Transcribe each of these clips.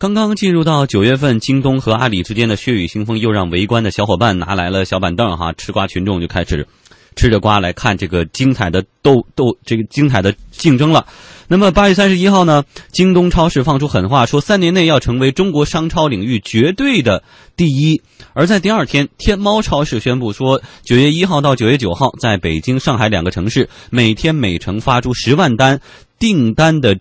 刚刚进入到九月份，京东和阿里之间的血雨腥风，又让围观的小伙伴拿来了小板凳哈，吃瓜群众就开始吃着瓜来看这个精彩的斗斗这个精彩的竞争了。那么八月三十一号呢，京东超市放出狠话，说三年内要成为中国商超领域绝对的第一。而在第二天，天猫超市宣布说，九月一号到九月九号，在北京、上海两个城市，每天每城发出十万单订单的。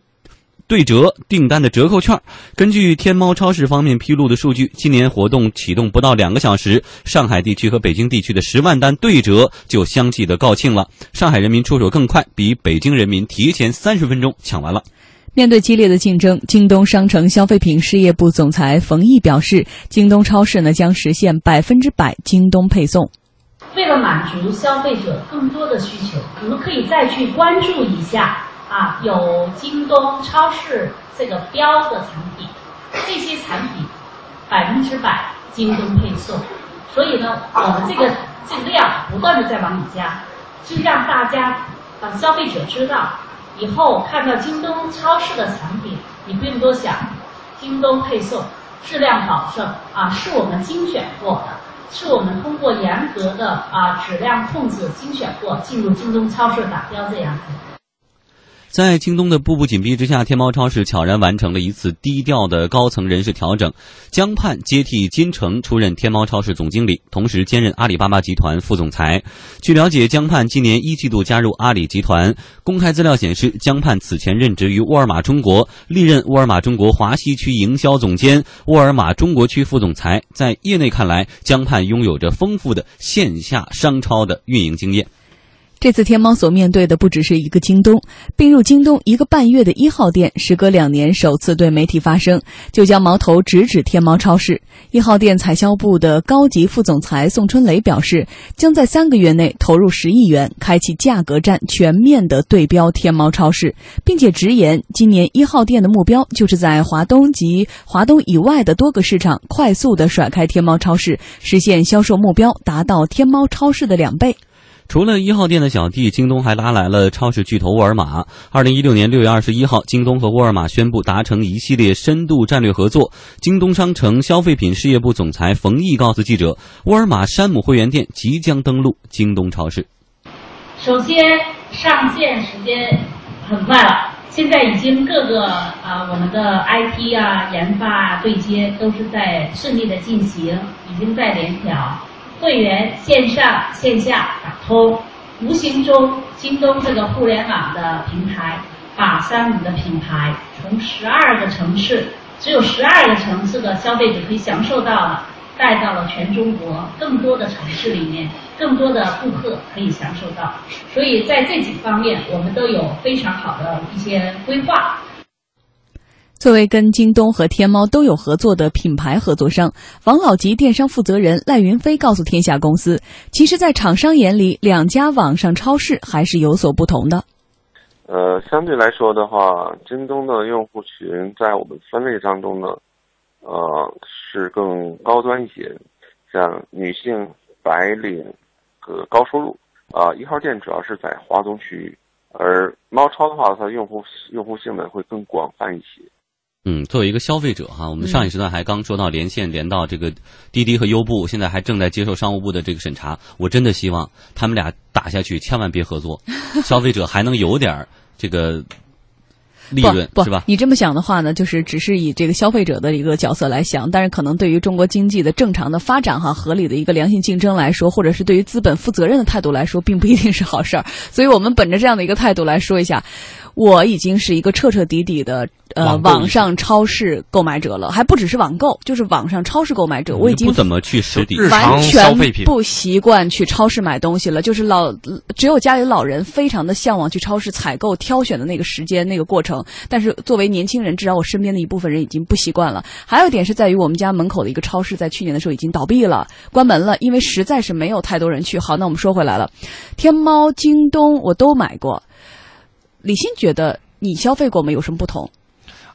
对折订单的折扣券，根据天猫超市方面披露的数据，今年活动启动不到两个小时，上海地区和北京地区的十万单对折就相继的告罄了。上海人民出手更快，比北京人民提前三十分钟抢完了。面对激烈的竞争，京东商城消费品事业部总裁冯毅表示，京东超市呢将实现百分之百京东配送。为了满足消费者更多的需求，我们可以再去关注一下。啊，有京东超市这个标的产品，这些产品百分之百京东配送，所以呢，我们这个这个量不断的在往里加，就让大家啊消费者知道，以后看到京东超市的产品，你不用多想，京东配送，质量保证啊，是我们精选过的，是我们通过严格的啊质量控制精选过进入京东超市打标这样子。在京东的步步紧逼之下，天猫超市悄然完成了一次低调的高层人事调整，江畔接替金城出任天猫超市总经理，同时兼任阿里巴巴集团副总裁。据了解，江畔今年一季度加入阿里集团。公开资料显示，江畔此前任职于沃尔玛中国，历任沃尔玛中国华西区营销总监、沃尔玛中国区副总裁。在业内看来，江畔拥有着丰富的线下商超的运营经验。这次天猫所面对的不只是一个京东，并入京东一个半月的一号店，时隔两年首次对媒体发声，就将矛头直指天猫超市。一号店采销部的高级副总裁宋春雷表示，将在三个月内投入十亿元，开启价格战，全面的对标天猫超市，并且直言，今年一号店的目标就是在华东及华东以外的多个市场快速的甩开天猫超市，实现销售目标达到天猫超市的两倍。除了一号店的小弟，京东还拉来了超市巨头沃尔玛。二零一六年六月二十一号，京东和沃尔玛宣布达成一系列深度战略合作。京东商城消费品事业部总裁冯毅告诉记者，沃尔玛山姆会员店即将登陆京东超市。首先，上线时间很快了，现在已经各个啊，我们的 IT 啊、研发啊对接都是在顺利的进行，已经在联调。会员线上线下打通，无形中京东这个互联网的平台，把山姆的品牌从十二个城市，只有十二个城市的消费者可以享受到了，带到了全中国更多的城市里面，更多的顾客可以享受到。所以在这几方面，我们都有非常好的一些规划。作为跟京东和天猫都有合作的品牌合作商，王老吉电商负责人赖云飞告诉天下公司，其实，在厂商眼里，两家网上超市还是有所不同的。呃，相对来说的话，京东的用户群在我们分类当中呢，呃，是更高端一些，像女性、白领和高收入。啊，一号店主要是在华东区域，而猫超的话，它用户用户性呢会更广泛一些。嗯，作为一个消费者哈，我们上一时段还刚说到连线连到这个滴滴和优步，现在还正在接受商务部的这个审查。我真的希望他们俩打下去，千万别合作，消费者还能有点这个利润，是吧？你这么想的话呢，就是只是以这个消费者的一个角色来想，但是可能对于中国经济的正常的发展哈，合理的一个良性竞争来说，或者是对于资本负责任的态度来说，并不一定是好事儿。所以我们本着这样的一个态度来说一下。我已经是一个彻彻底底的呃网上超市购买者了，还不只是网购，就是网上超市购买者。我已经不怎么去实体，完全不习惯去超市买东西了。就是老只有家里老人非常的向往去超市采购、挑选的那个时间、那个过程。但是作为年轻人，至少我身边的一部分人已经不习惯了。还有一点是在于我们家门口的一个超市，在去年的时候已经倒闭了、关门了，因为实在是没有太多人去。好，那我们说回来了，天猫、京东我都买过。李欣觉得你消费过吗？有什么不同？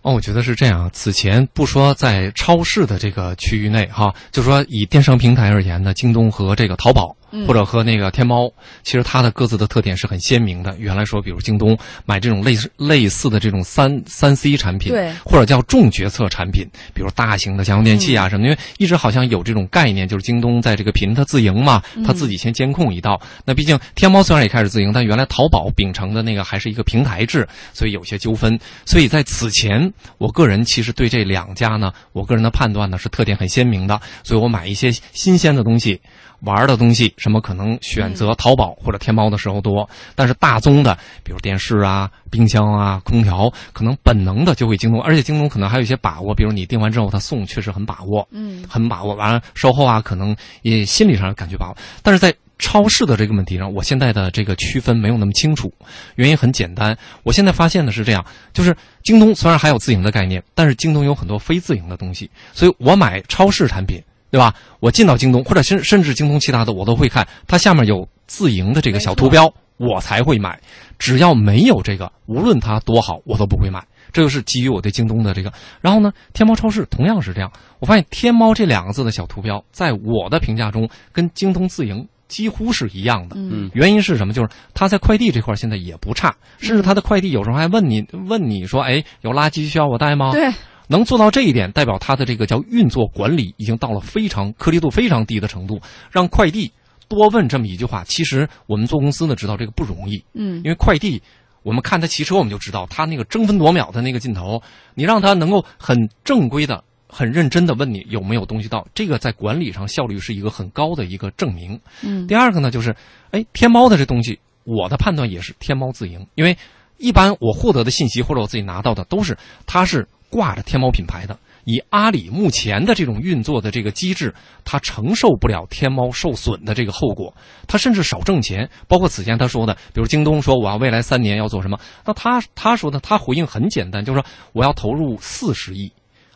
哦，我觉得是这样。此前不说在超市的这个区域内哈，就说以电商平台而言呢，京东和这个淘宝嗯或者和那个天猫，其实它的各自的特点是很鲜明的。原来说，比如京东买这种类似类似的这种三三 C 产品，对或者叫重决策产品，比如大型的家用电器嗯啊什么的，因为一直好像有这种概念，就是京东在这个品它自营嘛，它嗯自己先监控一道。那毕竟天猫虽然也开始自营，但原来淘宝秉承的那个还是一个平台制，所以有些纠纷。所以在此前，我个人其实对这两家呢，我个人的判断呢是特点很鲜明的，所以我买一些新鲜的东西。玩儿的东西，什么可能选择淘宝或者天猫的时候多，但是大宗的，比如电视啊、冰箱啊、空调，可能本能的就会京东，而且京东可能还有一些把握，比如你订完之后他送，确实很把握，嗯很把握。完了售后啊，可能也心理上感觉把握，但是在超市的这个问题上，我现在的这个区分没有那么清楚，原因很简单，我现在发现的是这样，就是京东虽然还有自营的概念，但是京东有很多非自营的东西，所以我买超市产品。对吧？我进到京东，或者甚甚至京东其他的，我都会看，它下面有自营的这个小图标，我才会买。只要没有这个，无论它多好，我都不会买。这就是基于我对京东的这个。然后呢，天猫超市同样是这样。我发现“天猫”这两个字的小图标，在我的评价中跟京东自营几乎是一样的。嗯原因是什么？就是它在快递这块现在也不差，甚至它的快递有时候还问你问你说：“哎，有垃圾需要我带吗？”对，能做到这一点，代表它的这个叫运作管理已经到了非常颗粒度非常低的程度。让快递多问这么一句话，其实我们做公司呢知道这个不容易，嗯因为快递。我们看他骑车，我们就知道他那个争分夺秒的那个劲头。你让他能够很正规的、很认真的问你有没有东西到，这个在管理上效率是一个很高的一个证明。嗯第二个呢，就是，哎，天猫的这东西，我的判断也是天猫自营，因为一般我获得的信息或者我自己拿到的都是它是挂着天猫品牌的。以阿里目前的这种运作的这个机制，它承受不了天猫受损的这个后果，它甚至少挣钱。包括此前他说的，比如京东说我要未来三年要做什么，那他他说的他回应很简单，就是说我要投入四十亿，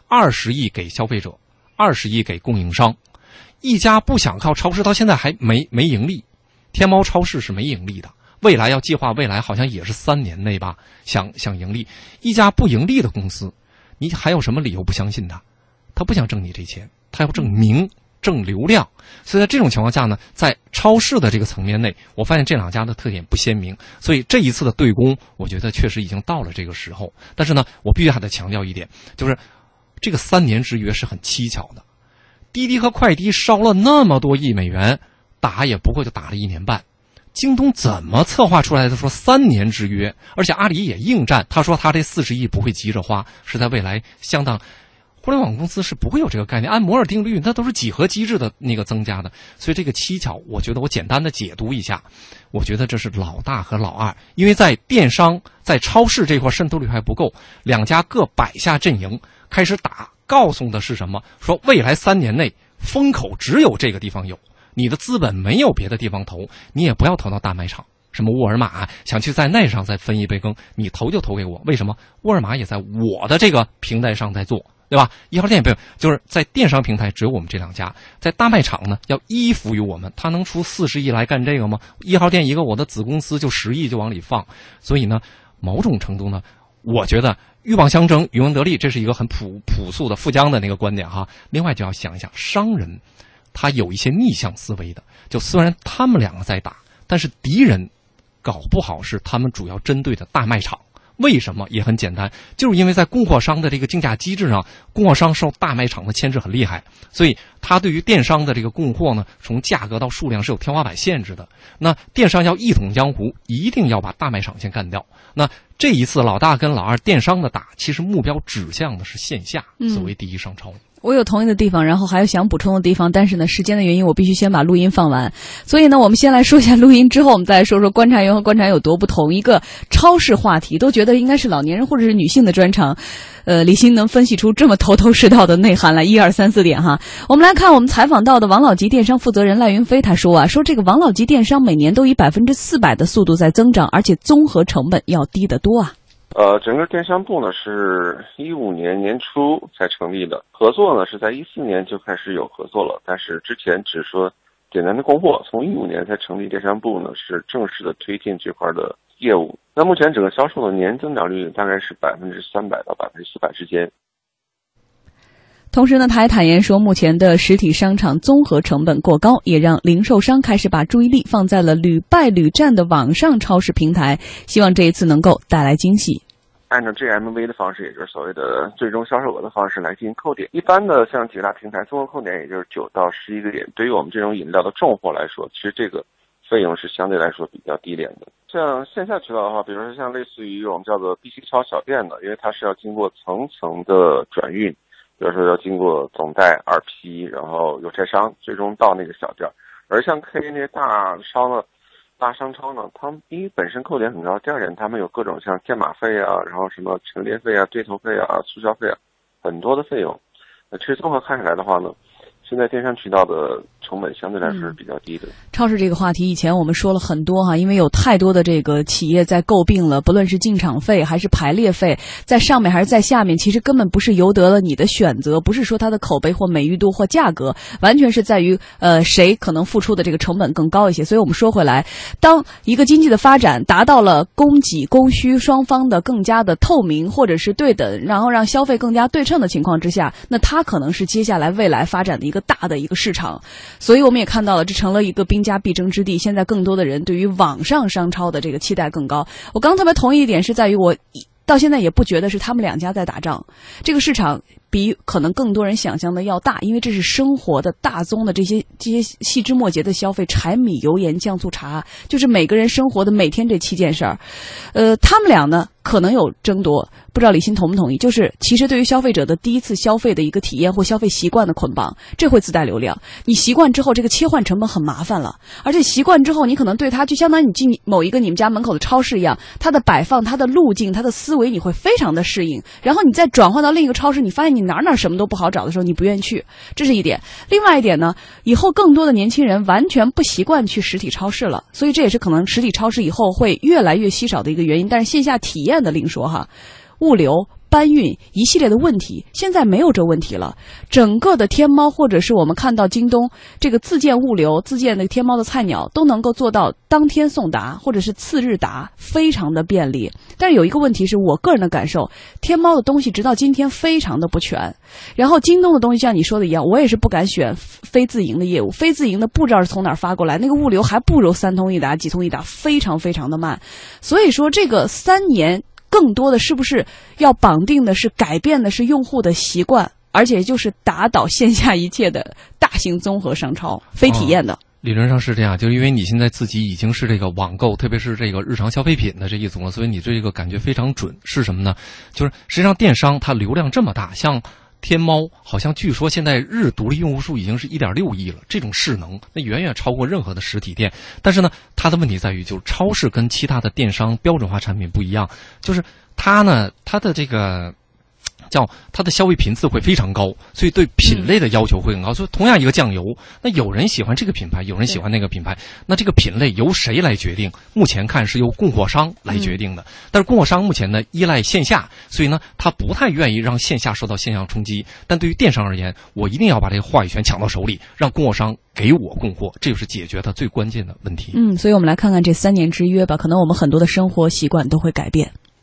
二十亿给消费者，二十亿给供应商。一家不想靠超市，到现在还没没盈利，天猫超市是没盈利的。未来要计划未来好像也是三年内吧，想想盈利。一家不盈利的公司，你还有什么理由不相信他？他不想挣你这钱，他要挣名、挣流量。所以在这种情况下呢，在超市的这个层面内，我发现这两家的特点不鲜明。所以这一次的对攻，我觉得确实已经到了这个时候。但是呢，我必须还得强调一点，就是这个三年之约是很蹊跷的。滴滴和快滴烧了那么多亿美元，打也不过就打了一年半。京东怎么策划出来的？说三年之约，而且阿里也应战，他说他这四十亿不会急着花，是在未来相当。互联网公司是不会有这个概念，按摩尔定律，那都是几何机制的那个增加的，所以这个蹊跷，我觉得我简单的解读一下，我觉得这是老大和老二，因为在电商、在超市这块渗透率还不够，两家各摆下阵营开始打，告诉的是什么？说未来三年内风口只有这个地方有。你的资本没有别的地方投，你也不要投到大卖场，什么沃尔玛想去在那上再分一杯羹，你投就投给我。为什么？沃尔玛也在我的这个平台上在做，对吧？一号店也不用，就是在电商平台只有我们这两家，在大卖场呢要依附于我们，他能出四十亿来干这个吗？一号店一个我的子公司就十亿就往里放，所以呢，某种程度呢，我觉得鹬蚌相争，渔翁得利，这是一个很朴朴素的富江的那个观点哈。另外就要想一想商人。他有一些逆向思维的，就虽然他们两个在打，但是敌人搞不好是他们主要针对的大卖场。为什么？也很简单，就是因为在供货商的这个竞价机制上，供货商受大卖场的牵制很厉害，所以他对于电商的这个供货呢，从价格到数量是有天花板限制的。那电商要一统江湖，一定要把大卖场先干掉。那这一次老大跟老二电商的打，其实目标指向的是线下，所谓第一商超。我有同意的地方，然后还有想补充的地方，但是呢，时间的原因，我必须先把录音放完。所以呢，我们先来说一下录音，之后我们再来说说观察员和观察员有多不同。一个超市话题，都觉得应该是老年人或者是女性的专长。呃，李欣能分析出这么头头是道的内涵来，一二三四点哈。我们来看我们采访到的王老吉电商负责人赖云飞，他说啊，说这个王老吉电商每年都以百分之四百的速度在增长，而且综合成本要低得多啊。呃，整个电商部呢是一五年年初才成立的，合作呢是在一四年就开始有合作了，但是之前只说简单的供货，从一五年才成立电商部呢是正式的推进这块的业务。那目前整个销售的年增长率大概是百分之三百到百分之四百之间。同时呢，他还坦言说，目前的实体商场综合成本过高，也让零售商开始把注意力放在了屡败屡战的网上超市平台，希望这一次能够带来惊喜。按照 GMV 的方式，也就是所谓的最终销售额的方式来进行扣点。一般的像几大平台综合扣点，也就是九到十一个点。对于我们这种饮料的重货来说，其实这个费用是相对来说比较低廉的。像线下渠道的话，比如说像类似于我们叫做 BC 超小店的，因为它是要经过层层的转运，比如说要经过总代、二批，然后邮差商，最终到那个小店。而像 K 那些大商呢。大商超呢，他们第一本身扣点很高，第二点他们有各种像建码费啊，然后什么陈列费啊、对头费啊、促销费啊，很多的费用。那其实综合看起来的话呢。现在电商渠道的成本相对来说是比较低的。超市这个话题，以前我们说了很多哈，因为有太多的这个企业在诟病了，不论是进场费还是排列费，在上面还是在下面，其实根本不是由得了你的选择，不是说它的口碑或美誉度或价格，完全是在于呃谁可能付出的这个成本更高一些。所以我们说回来，当一个经济的发展达到了供给供需双方的更加的透明或者是对等，然后让消费更加对称的情况之下，那它可能是接下来未来发展的一个。大的一个市场，所以我们也看到了，这成了一个兵家必争之地。现在更多的人对于网上商超的这个期待更高。我刚特别同意一点是在于，我到现在也不觉得是他们两家在打仗，这个市场。比可能更多人想象的要大，因为这是生活的大宗的这些这些细枝末节的消费，柴米油盐酱醋茶，就是每个人生活的每天这七件事儿。呃，他们俩呢可能有争夺，不知道李欣同不同意？就是其实对于消费者的第一次消费的一个体验或消费习惯的捆绑，这会自带流量。你习惯之后，这个切换成本很麻烦了，而且习惯之后，你可能对它就相当于你进某一个你们家门口的超市一样，它的摆放、它的路径、它的思维，你会非常的适应。然后你再转换到另一个超市，你发现你。哪哪什么都不好找的时候，你不愿意去，这是一点。另外一点呢，以后更多的年轻人完全不习惯去实体超市了，所以这也是可能实体超市以后会越来越稀少的一个原因。但是线下体验的另说哈，物流。搬运一系列的问题，现在没有这问题了。整个的天猫，或者是我们看到京东这个自建物流、自建的天猫的菜鸟，都能够做到当天送达，或者是次日达，非常的便利。但是有一个问题是我个人的感受，天猫的东西直到今天非常的不全。然后京东的东西像你说的一样，我也是不敢选非自营的业务，非自营的不知道是从哪儿发过来，那个物流还不如三通一达、几通一达，非常非常的慢。所以说这个三年。更多的是不是要绑定的是改变的是用户的习惯，而且就是打倒线下一切的大型综合商超，非体验的。理论上是这样，就是因为你现在自己已经是这个网购，特别是这个日常消费品的这一组了，所以你这个感觉非常准。是什么呢？就是实际上电商它流量这么大，像。天猫好像据说现在日独立用户数已经是一点六亿了，这种势能那远远超过任何的实体店。但是呢，它的问题在于，就是超市跟其他的电商标准化产品不一样，就是它呢，它的这个。叫它的消费频次会非常高，所以对品类的要求会很高。所以同样一个酱油，那有人喜欢这个品牌，有人喜欢那个品牌，那这个品类由谁来决定？目前看是由供货商来决定的。但是供货商目前呢依赖线下，所以呢他不太愿意让线下受到线上冲击。但对于电商而言，我一定要把这个话语权抢到手里，让供货商给我供货，这就是解决它最关键的问题。嗯，所以我们来看看这三年之约吧，可能我们很多的生活习惯都会改变。